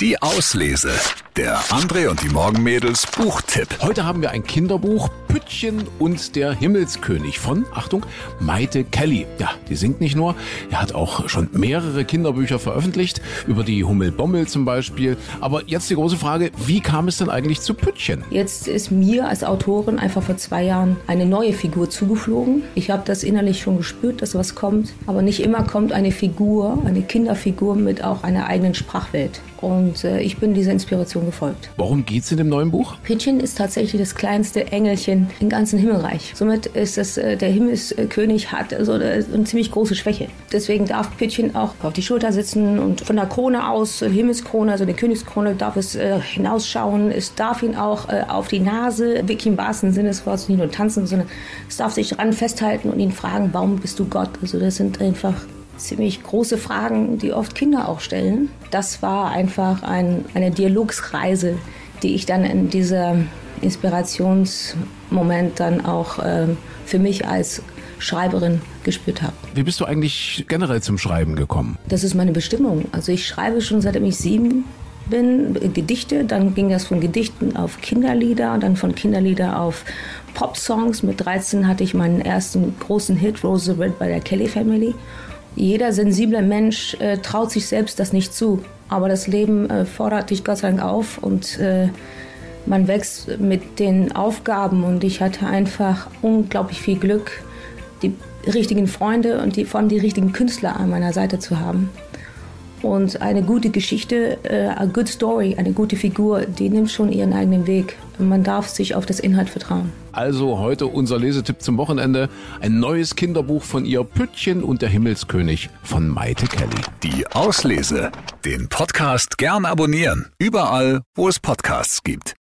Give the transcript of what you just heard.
Die Auslese. Der André und die Morgenmädels Buchtipp. Heute haben wir ein Kinderbuch, Püttchen und der Himmelskönig von, Achtung, Maite Kelly. Ja, die singt nicht nur, er hat auch schon mehrere Kinderbücher veröffentlicht, über die Hummelbommel zum Beispiel. Aber jetzt die große Frage, wie kam es denn eigentlich zu Püttchen? Jetzt ist mir als Autorin einfach vor zwei Jahren eine neue Figur zugeflogen. Ich habe das innerlich schon gespürt, dass was kommt. Aber nicht immer kommt eine Figur, eine Kinderfigur mit auch einer eigenen Sprachwelt. Und äh, ich bin dieser Inspiration gefolgt. Worum geht's in dem neuen Buch? Pidgin ist tatsächlich das kleinste Engelchen im ganzen Himmelreich. Somit ist es, äh, der Himmelskönig hat also eine, eine ziemlich große Schwäche. Deswegen darf Pidgin auch auf die Schulter sitzen und von der Krone aus, äh, Himmelskrone, also der Königskrone, darf es äh, hinausschauen. Es darf ihn auch auf die Nase, wirklich im wahrsten Sinne des Wortes, nicht nur tanzen, sondern es darf sich ran festhalten und ihn fragen, warum bist du Gott? Also das sind einfach ziemlich große Fragen, die oft Kinder auch stellen. Das war einfach ein, eine Dialogsreise, die ich dann in dieser Inspirationsmoment dann auch äh, für mich als Schreiberin gespürt habe. Wie bist du eigentlich generell zum Schreiben gekommen? Das ist meine Bestimmung. Also ich schreibe schon seitdem ich sieben bin, Gedichte. Dann ging das von Gedichten auf Kinderlieder, dann von Kinderlieder auf Pop-Songs. Mit 13 hatte ich meinen ersten großen Hit, Rose Red bei der Kelly Family. Jeder sensible Mensch äh, traut sich selbst das nicht zu. Aber das Leben äh, fordert dich Gott sei Dank auf und äh, man wächst mit den Aufgaben. Und ich hatte einfach unglaublich viel Glück, die richtigen Freunde und die, vor allem die richtigen Künstler an meiner Seite zu haben. Und eine gute Geschichte, äh, a good story, eine gute Figur, die nimmt schon ihren eigenen Weg. Man darf sich auf das Inhalt vertrauen. Also heute unser Lesetipp zum Wochenende. Ein neues Kinderbuch von ihr, Püttchen und der Himmelskönig von Maite Kelly. Die Auslese. Den Podcast gern abonnieren. Überall, wo es Podcasts gibt.